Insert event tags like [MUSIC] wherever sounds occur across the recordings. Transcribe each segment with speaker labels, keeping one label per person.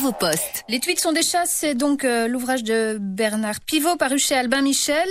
Speaker 1: vos postes?
Speaker 2: Les tweets sont des chasses, c'est donc euh, l'ouvrage de Bernard Pivot paru chez Albin Michel.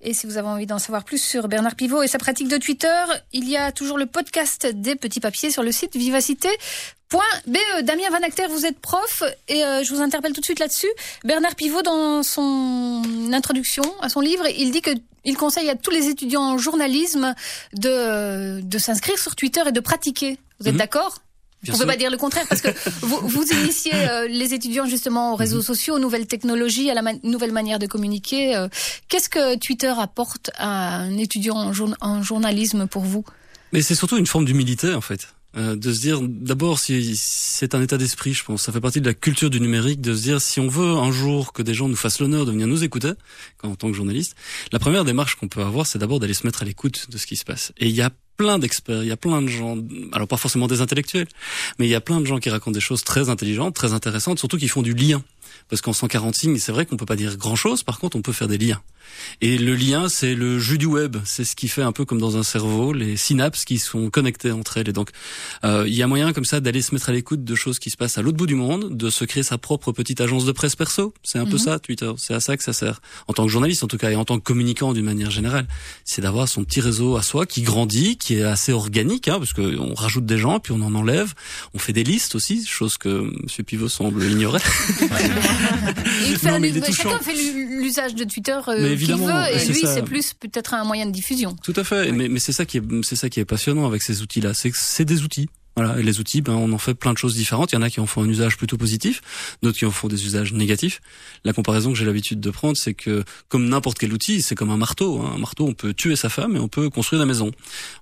Speaker 2: Et si vous avez envie d'en savoir plus sur Bernard Pivot et sa pratique de Twitter, il y a toujours le podcast des petits papiers sur le site vivacité.be. Damien Van Acter, vous êtes prof et euh, je vous interpelle tout de suite là-dessus. Bernard Pivot, dans son introduction à son livre, il dit que il conseille à tous les étudiants en journalisme de, de s'inscrire sur Twitter et de pratiquer. Vous êtes
Speaker 3: Mhm.
Speaker 2: d'accord?
Speaker 3: Bien
Speaker 2: on peut
Speaker 3: sûr.
Speaker 2: pas dire le contraire parce que [LAUGHS] vous, vous initiez euh, les étudiants justement aux réseaux
Speaker 3: Mhm.
Speaker 2: sociaux, aux nouvelles technologies, à la ma- nouvelle manière de communiquer. euh. Qu'est-ce que Twitter apporte à un étudiant en, jour- en journalisme pour vous?
Speaker 3: Mais c'est surtout une forme d'humilité en fait. Euh, de se dire d'abord si c'est un état d'esprit je pense ça fait partie de la culture du numérique de se dire si on veut un jour que des gens nous fassent l'honneur de venir nous écouter en tant que journaliste la première démarche qu'on peut avoir c'est d'abord d'aller se mettre à l'écoute de ce qui se passe et il y a plein d'experts il y a plein de gens alors pas forcément des intellectuels mais il y a plein de gens qui racontent des choses très intelligentes très intéressantes surtout qui font du lien parce qu'en 140 signes c'est vrai qu'on peut pas dire grand chose par contre on peut faire des liens et le lien, c'est le jus du web. C'est ce qui fait un peu comme dans un cerveau, les synapses qui sont connectées entre elles. Et donc, euh, il y a moyen comme ça d'aller se mettre à l'écoute de choses qui se passent à l'autre bout du monde, de se créer sa propre petite agence de presse perso. C'est un peu
Speaker 2: Mhm.
Speaker 3: ça, Twitter. C'est à ça que ça sert. En tant que journaliste, en tout cas, et en tant que communicant d'une manière générale, c'est d'avoir son petit réseau à soi qui grandit, qui est assez organique, hein, parce que on rajoute des gens, puis on en enlève. On fait des listes aussi, chose que M. Pivot semble ignorer. [LAUGHS] [LAUGHS]
Speaker 2: Il fait
Speaker 3: Non, mais il.
Speaker 2: Chacun fait l'u- l'usage de Twitter euh, qu'il veut, et lui, c'est plus peut-être un moyen de diffusion.
Speaker 3: Tout à fait, mais, mais c'est ça qui est ça qui est passionnant avec ces outils-là, c'est que c'est des outils. Voilà, et les outils, ben on en fait plein de choses différentes. Il y en a qui en font un usage plutôt positif, d'autres qui en font des usages négatifs. La comparaison que j'ai l'habitude de prendre, c'est que comme n'importe quel outil, c'est comme un marteau. hein. Un marteau, on peut tuer sa femme et on peut construire la maison.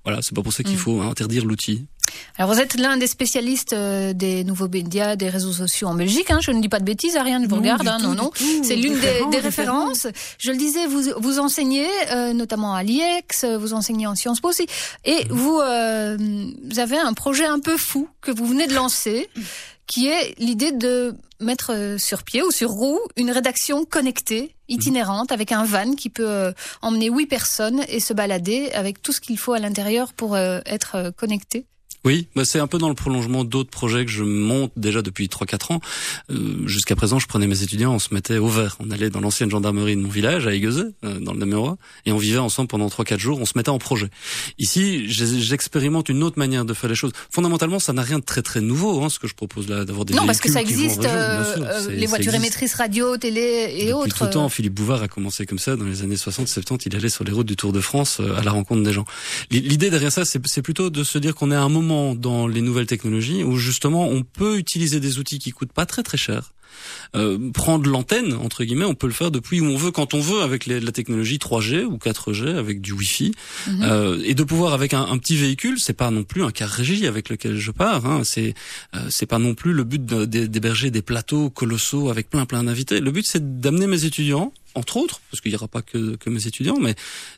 Speaker 3: Voilà, c'est pas pour ça qu'il
Speaker 2: Mm.
Speaker 3: faut interdire l'outil.
Speaker 2: Alors vous êtes l'un des spécialistes euh, des nouveaux médias, des réseaux sociaux en Belgique. Hein, je ne dis pas de bêtises, Ariane, je vous regarde. hein, non, non. C'est l'une des, des références. Je le disais, vous, vous enseignez euh, notamment à l'IEX, vous enseignez en Sciences Po aussi, et vous, euh, vous avez un projet un peu fou que vous venez de lancer, qui est l'idée de mettre euh, sur pied ou sur roue une rédaction connectée, itinérante, avec un van qui peut euh, emmener huit personnes et se balader avec tout ce qu'il faut à l'intérieur pour être connecté.
Speaker 3: Oui, bah c'est un peu dans le prolongement d'autres projets que je monte déjà depuis 3-4 ans. Euh, Jusqu'à présent, je prenais mes étudiants, on se mettait au vert. On allait dans l'ancienne gendarmerie de mon village, à Aiguezé, euh, dans le Namurois, et on vivait ensemble pendant 3-4 jours, on se mettait en projet. Ici, j'expérimente une autre manière de faire les choses. Fondamentalement, ça n'a rien de très très nouveau, hein, ce que je propose là, d'avoir des
Speaker 2: non, parce que ça existe,
Speaker 3: région,
Speaker 2: euh,
Speaker 3: sûr,
Speaker 2: euh, les voitures émettrices radio, télé et
Speaker 3: Depuis
Speaker 2: autres.
Speaker 3: tout le temps,
Speaker 2: euh,
Speaker 3: Philippe Bouvard a commencé comme ça dans les années 60-70. Il allait sur les routes du Tour de France euh, à la rencontre des gens. L'idée derrière ça, c'est plutôt de se dire qu'on est à un moment dans les nouvelles technologies où justement on peut utiliser des outils qui coûtent pas très très cher. Euh, prendre l'antenne entre guillemets, on peut le faire depuis où on veut, quand on veut, avec les- la technologie 3G ou 4G, avec du Wi-Fi,
Speaker 2: Mhm.
Speaker 3: euh, et de pouvoir avec un, un petit véhicule, c'est pas non plus un car régie avec lequel je pars. Hein, c'est euh, c'est pas non plus le but d'héberger des plateaux colossaux avec plein plein d'invités. Le but c'est d'amener mes étudiants, entre autres, parce qu'il y aura pas que, que mes étudiants, mais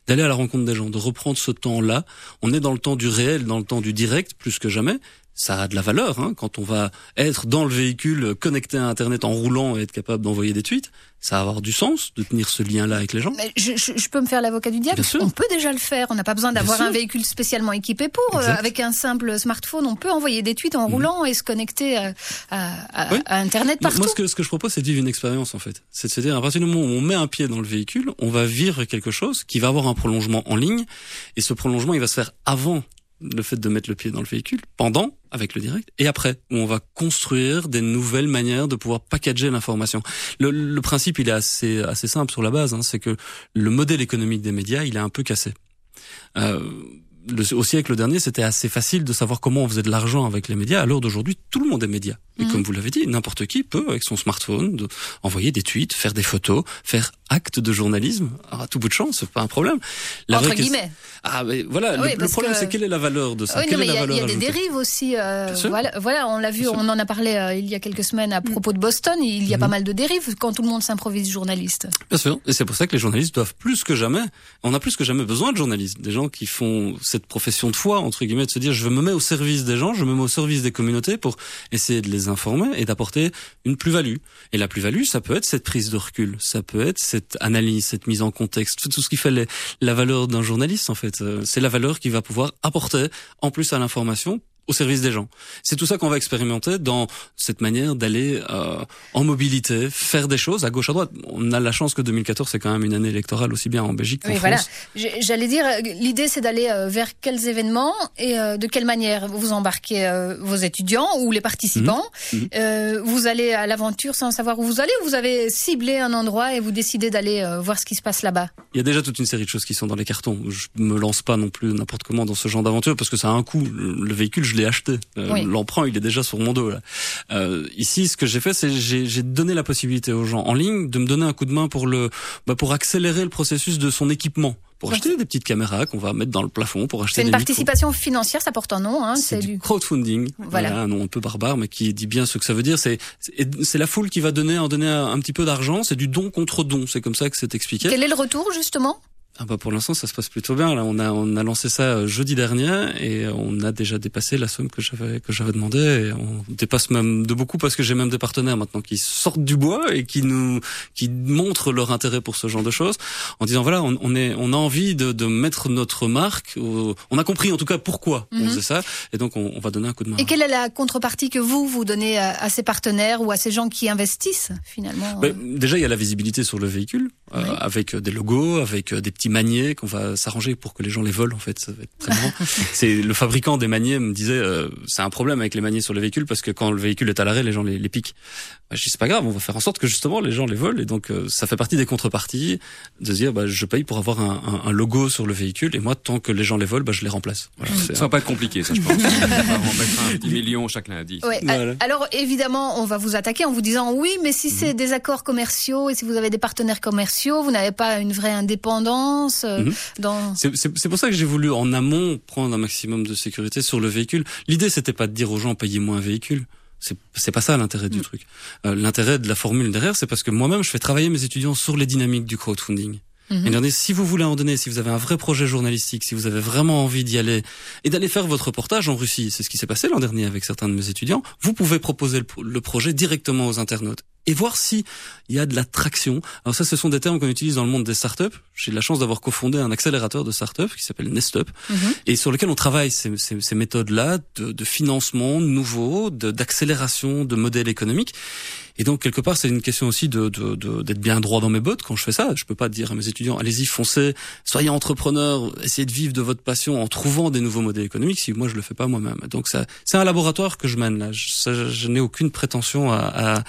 Speaker 3: d'aller à la rencontre des gens, de reprendre ce temps-là. On est dans le temps du réel, dans le temps du direct, plus que jamais. Ça a de la valeur hein, quand on va être dans le véhicule connecté à Internet en roulant et être capable d'envoyer des tweets. Ça va avoir du sens de tenir ce lien-là avec les gens.
Speaker 2: mais je, je- je peux me faire l'avocat du diable. On peut déjà le faire. On n'a pas besoin d'avoir un véhicule spécialement équipé pour. Euh, avec un simple smartphone, on peut envoyer des tweets en
Speaker 3: Mhm.
Speaker 2: roulant et se connecter à, à- à-
Speaker 3: Oui.
Speaker 2: à Internet partout.
Speaker 3: moi, ce que, ce que je propose, c'est de vivre une expérience, en fait. C'est de se dire, à partir du moment où on met un pied dans le véhicule, on va vivre quelque chose qui va avoir un prolongement en ligne. Et ce prolongement, il va se faire avant le fait de mettre le pied dans le véhicule, pendant, avec le direct, et après, où on va construire des nouvelles manières de pouvoir packager l'information. Le, le principe, il est assez, assez simple sur la base, hein, c'est que le modèle économique des médias, il est un peu cassé. Euh, le, au siècle dernier, c'était assez facile de savoir comment on faisait de l'argent avec les médias. À l'heure d'aujourd'hui, tout le monde est média. Et
Speaker 2: Mhm.
Speaker 3: comme vous l'avez dit, n'importe qui peut, avec son smartphone, de, envoyer des tweets, faire des photos, faire acte de journalisme. Alors, à tout bout de champ, c'est pas un problème. La
Speaker 2: Entre guillemets.
Speaker 3: Ah, mais voilà.
Speaker 2: Oui,
Speaker 3: le- problème,
Speaker 2: que-
Speaker 3: c'est quelle est la valeur de ça?
Speaker 2: Oui, non, mais il y a, y des dérives aussi. euh, voilà, voilà, on l'a vu, on en a parlé euh, il y a quelques semaines à propos de Boston. Il y a
Speaker 3: Mhm.
Speaker 2: pas mal de dérives quand tout le monde s'improvise journaliste.
Speaker 3: Bien sûr. Et c'est pour ça que les journalistes doivent plus que jamais, on a plus que jamais besoin de journalistes. Des gens qui font cette profession de foi, entre guillemets, de se dire, je me mets au service des gens, je me mets au service des communautés pour essayer de les informer et d'apporter une plus-value. Et la plus-value, ça peut être cette prise de recul, ça peut être cette analyse, cette mise en contexte, tout ce qui fait les- la valeur d'un journaliste, en fait. Euh, C'est la valeur qu'il va pouvoir apporter, en plus à l'information, au service des gens. C'est tout ça qu'on va expérimenter dans cette manière d'aller euh, en mobilité, faire des choses à gauche à droite. On a la chance que 2014 c'est quand même une année électorale aussi bien en Belgique qu'en
Speaker 2: oui,
Speaker 3: France.
Speaker 2: Voilà. J'allais dire, l'idée c'est d'aller euh, vers quels événements et euh, de quelle manière vous embarquez euh, vos étudiants ou les participants. Mmh. Mmh. Euh, vous allez à l'aventure sans savoir où vous allez ou vous avez ciblé un endroit et vous décidez d'aller euh, voir ce qui se passe là-bas?
Speaker 3: Il y a déjà toute une série de choses qui sont dans les cartons. Je me lance pas non plus n'importe comment dans ce genre d'aventure parce que ça a un coût. Le véhicule, je l'ai acheté. Euh, oui. L'emprunt, il est déjà sur mon dos. Là. Euh, ici, ce que j'ai fait, c'est j'ai donné la possibilité aux gens en ligne de me donner un coup de main pour le, bah, pour accélérer le processus de son équipement pour acheter des petites caméras qu'on va mettre dans le plafond pour acheter.
Speaker 2: C'est une
Speaker 3: des
Speaker 2: participation
Speaker 3: micros.
Speaker 2: financière, ça porte un nom. Hein,
Speaker 3: c'est du crowdfunding. Voilà. voilà. un nom un peu barbare, mais qui dit bien ce que ça veut dire. C'est c'est la foule qui va donner en donner un, un petit peu d'argent. C'est du don contre don. C'est comme ça que c'est expliqué.
Speaker 2: Quel est le retour justement?
Speaker 3: Ah bah pour l'instant ça se passe plutôt bien là on a on a lancé ça euh, jeudi dernier et on a déjà dépassé la somme que j'avais que j'avais demandé et on dépasse même de beaucoup parce que j'ai même des partenaires maintenant qui sortent du bois et qui nous qui montrent leur intérêt pour ce genre de choses en disant voilà on, on est on a envie de, de mettre notre marque au, on a compris en tout cas pourquoi mm -hmm. on faisait ça et donc on, on, va donner un coup de main.
Speaker 2: Et quelle est la contrepartie que vous vous donnez à, à ces partenaires ou à ces gens qui investissent finalement
Speaker 3: ben, Déjà il y a la visibilité sur le véhicule oui. euh, avec des logos avec des petits maniers qu'on va s'arranger pour que les gens les volent en fait ça va être très marrant [LAUGHS] c'est le fabricant des maniers me disait euh, c'est un problème avec les maniers sur les véhicules parce que quand le véhicule est à l'arrêt les gens les, les piquent bah, je dis c'est pas grave on va faire en sorte que justement les gens les volent et donc euh, ça fait partie des contreparties de dire bah, je paye pour avoir un, un, un, logo sur le véhicule et moi tant que les gens les volent bah, je les remplace
Speaker 1: voilà, ça va pas être compliqué ça je pense [LAUGHS] on va mettre un petit million chaque lundi
Speaker 2: ouais, voilà. alors évidemment on va vous attaquer en vous disant oui mais si c'est mmh. des accords commerciaux et si vous avez des partenaires commerciaux vous n'avez pas une vraie indépendance euh, mmh. dans...
Speaker 3: C'est pour ça que j'ai voulu en amont prendre un maximum de sécurité sur le véhicule. L'idée c'était pas de dire aux gens payez moins un véhicule. C'est pas ça l'intérêt mmh. du truc. Euh, l'intérêt de la formule derrière, c'est parce que moi-même je fais travailler mes étudiants sur les dynamiques du crowdfunding. Mmh. Et si vous voulez en donner, si vous avez un vrai projet journalistique, si vous avez vraiment envie d'y aller et d'aller faire votre reportage en Russie, c'est ce qui s'est passé l'an dernier avec certains de mes étudiants, vous pouvez proposer le, le projet directement aux internautes et voir si il y a de la traction. Alors ça, ce sont des termes qu'on utilise dans le monde des startups. J'ai la chance d'avoir cofondé un accélérateur de startups qui s'appelle Nestup mm -hmm. et sur lequel on travaille ces, ces, ces méthodes-là de, de, financement nouveau, d'accélération de, de modèles économiques. Et donc quelque part, c'est une question aussi de d'être bien droit dans mes bottes quand je fais ça. Je peux pas dire à mes étudiants allez-y, foncez, soyez entrepreneurs, essayez de vivre de votre passion en trouvant des nouveaux modèles économiques. Si moi je le fais pas moi-même, donc ça, c'est un laboratoire que je mène là. Je, je n'ai aucune prétention à, à,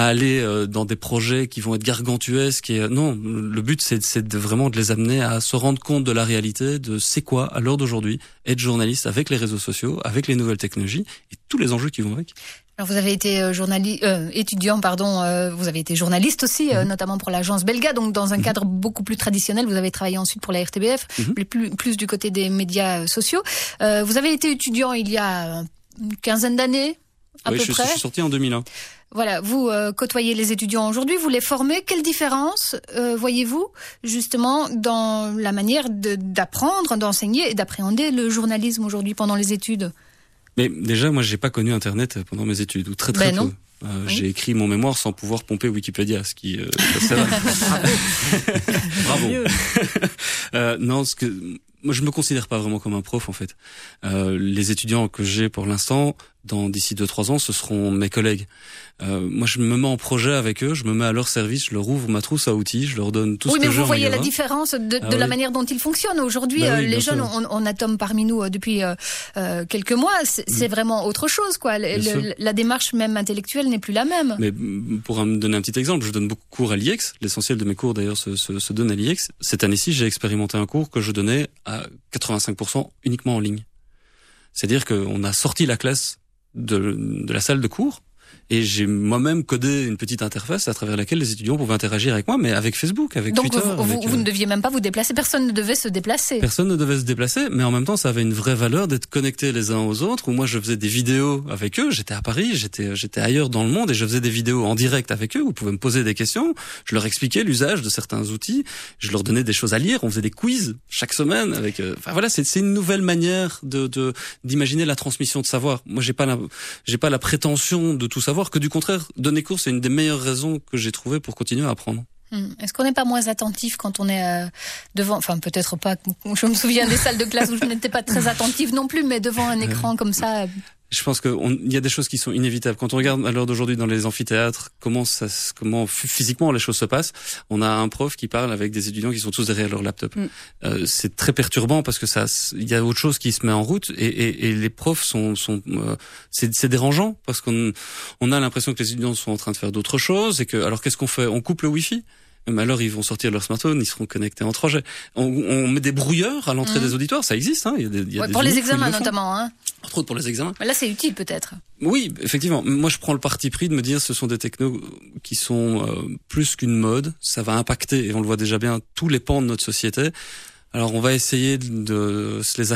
Speaker 3: à aller euh, dans des projets qui vont être gargantuesques. Et, non, le but c'est de vraiment de les amener à se rendre compte de la réalité, de c'est quoi à l'heure d'aujourd'hui être journaliste avec les réseaux sociaux, avec les nouvelles technologies et tous les enjeux qui vont avec.
Speaker 2: Alors vous avez été journaliste, euh, étudiant, pardon. Euh, vous avez été journaliste aussi, euh, mmh. notamment pour l'agence Belga. Donc dans un mmh. cadre beaucoup plus traditionnel. Vous avez travaillé ensuite pour la RTBF, mmh. plus, plus du côté des médias sociaux. Euh, vous avez été étudiant il y a une quinzaine d'années, à
Speaker 3: oui,
Speaker 2: peu
Speaker 3: je,
Speaker 2: près.
Speaker 3: Je suis sorti en 2001.
Speaker 2: Voilà, vous euh, côtoyez les étudiants aujourd'hui, vous les formez. Quelle différence euh, voyez-vous justement dans la manière d'apprendre, d'enseigner et d'appréhender le journalisme aujourd'hui pendant les études?
Speaker 3: Mais déjà, moi, j'ai pas connu Internet pendant mes études, ou très très
Speaker 2: ben
Speaker 3: peu.
Speaker 2: Non.
Speaker 3: Euh, oui. J'ai écrit mon mémoire sans pouvoir pomper Wikipédia, ce qui euh, ça va. [LAUGHS] Bravo. [LAUGHS] euh, non, ce que moi je me considère pas vraiment comme un prof en fait. Euh, les étudiants que j'ai pour l'instant, dans d'ici deux trois ans, ce seront mes collègues. Euh, moi, je me mets en projet avec eux, je me mets à leur service, je leur ouvre ma trousse à outils, je leur donne tout
Speaker 2: oui,
Speaker 3: ce que j'ai
Speaker 2: Oui, mais vous voyez la différence de, de ah, la oui. manière dont ils fonctionnent. Aujourd'hui,
Speaker 3: bah oui,
Speaker 2: euh, les jeunes, on, on atome parmi nous euh, depuis euh, quelques mois. C'est mm. vraiment autre chose, quoi. Le, le, la démarche même intellectuelle n'est plus la même.
Speaker 3: Mais pour me donner un petit exemple, je donne beaucoup de cours à l'IEX. L'essentiel de mes cours, d'ailleurs, se, se, se donne à l'IEX. Cette année-ci, j'ai expérimenté un cours que je donnais à 85% uniquement en ligne. C'est-à-dire qu'on a sorti la classe de, de la salle de cours et j'ai moi-même codé une petite interface à travers laquelle les étudiants pouvaient interagir avec moi, mais avec Facebook, avec
Speaker 2: Donc
Speaker 3: Twitter.
Speaker 2: Vous,
Speaker 3: avec,
Speaker 2: vous, ne deviez même pas vous déplacer, personne ne devait se déplacer.
Speaker 3: Personne ne devait se déplacer, mais en même temps, ça avait une vraie valeur d'être connectés les uns aux autres, où moi je faisais des vidéos avec eux, j'étais à Paris, j'étais j'étais ailleurs dans le monde, et je faisais des vidéos en direct avec eux, où ils pouvaient me poser des questions, je leur expliquais l'usage de certains outils, je leur donnais des choses à lire, on faisait des quiz chaque semaine, avec... Euh, enfin voilà, c'est une nouvelle manière de d'imaginer la transmission de savoir. Moi, j'ai pas la, j'ai pas la prétention de tout savoir, que du contraire, donner cours, c'est une des meilleures raisons que j'ai trouvées pour continuer à apprendre.
Speaker 2: Hmm. Est-ce qu'on n'est pas moins attentif quand on est euh, devant, enfin peut-être pas, [LAUGHS] je me souviens des salles de classe où je n'étais pas très attentive non plus, mais devant un écran comme ça.
Speaker 3: Je pense qu'il y a des choses qui sont inévitables. Quand on regarde à l'heure d'aujourd'hui dans les amphithéâtres, comment ça, comment physiquement les choses se passent, on a un prof qui parle avec des étudiants qui sont tous derrière leur laptop. Mm. Euh, c'est très perturbant parce que ça, il y a autre chose qui se met en route et, et, et les profs sont, sont euh, c'est dérangeant parce qu'on on a l'impression que les étudiants sont en train de faire d'autres choses et que alors qu'est-ce qu'on fait? On coupe le wifi? Mais alors ils vont sortir leur smartphone, ils seront connectés en 3G. On, on met des brouilleurs à l'entrée des auditoires, ça existe. Hein. Il y a des, y a
Speaker 2: pour les examens notamment. Hein.
Speaker 3: Entre autres pour les examens.
Speaker 2: là c'est utile peut-être.
Speaker 3: Oui, effectivement. Moi je prends le parti pris de me dire ce sont des technos qui sont euh, plus qu'une mode. Ça va impacter, et on le voit déjà bien, tous les pans de notre société. Alors on va essayer de se les,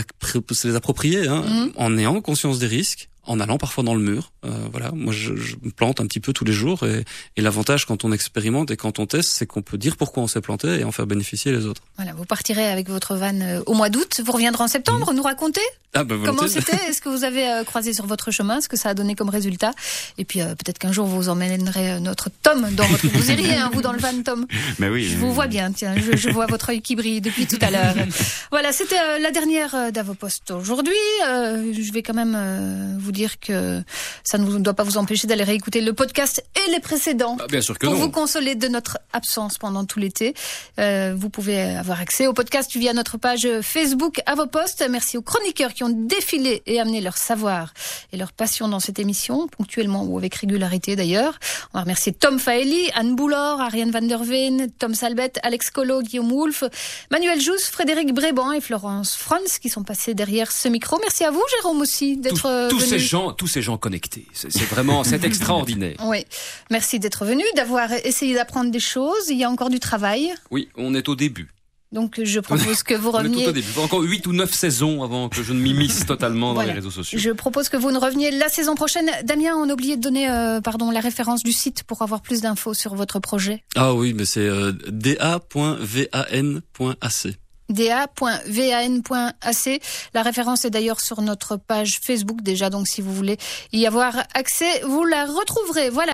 Speaker 3: se les approprier hein, mm. en ayant conscience des risques, en allant parfois dans le mur. Euh, voilà, moi je, je, me plante un petit peu tous les jours et, et l'avantage quand on expérimente et quand on teste, c'est qu'on peut dire pourquoi on s'est planté et en faire bénéficier les autres.
Speaker 2: Voilà, vous partirez avec votre van euh, au mois d'août, vous reviendrez en septembre, mmh. nous raconter
Speaker 3: ah bah,
Speaker 2: comment c'était, [LAUGHS] est-ce que vous avez euh, croisé sur votre chemin, ce que ça a donné comme résultat, et puis euh, peut-être qu'un jour vous emmènerez notre Tom dans votre, [LAUGHS] vous iriez hein, vous dans le van Tom.
Speaker 3: Mais oui.
Speaker 2: Je vous vois bien, tiens, je, je, vois votre œil qui brille depuis tout à l'heure. [LAUGHS] voilà, c'était la dernière d'Avopost aujourd'hui. je vais quand même vous dire que ça ne doit pas vous empêcher d'aller réécouter le podcast et les précédents.
Speaker 3: Ah, bien sûr que
Speaker 2: pour
Speaker 3: non.
Speaker 2: vous consoler de notre absence pendant tout l'été. Euh, vous pouvez avoir accès au podcast via notre page Facebook à vos postes. Merci aux chroniqueurs qui ont défilé et amené leur savoir et leur passion dans cette émission, ponctuellement ou avec régularité d'ailleurs. On va remercier Tom Faeli, Anne Boulor, Ariane van der Veen, Tom Salbet, Alex Colo, Guillaume Wolf, Manuel Jousse, Frédéric Bréban et Florence Franz qui sont passés derrière ce micro. Merci à vous, Jérôme aussi, d'être
Speaker 4: tous ces gens, tous ces gens connectés. C'est vraiment, c'est [LAUGHS] extraordinaire.
Speaker 2: Oui. Merci d'être venu, d'avoir essayé d'apprendre des choses. Il y a encore du travail.
Speaker 4: Oui, on est au début.
Speaker 2: Donc je propose que vous reveniez. [LAUGHS]
Speaker 4: On est tout au début. Encore 8 ou 9 saisons avant que je ne m'immisce totalement dans les réseaux sociaux.
Speaker 2: Je propose que vous ne reveniez la saison prochaine. Damien, on a oublié de donner euh, pardon, la référence du site pour avoir plus d'infos sur votre projet.
Speaker 3: Ah oui, mais c'est euh, da.van.ac
Speaker 2: da.van.ac. La référence est d'ailleurs sur notre page Facebook déjà, donc si vous voulez y avoir accès, vous la retrouverez. Voilà.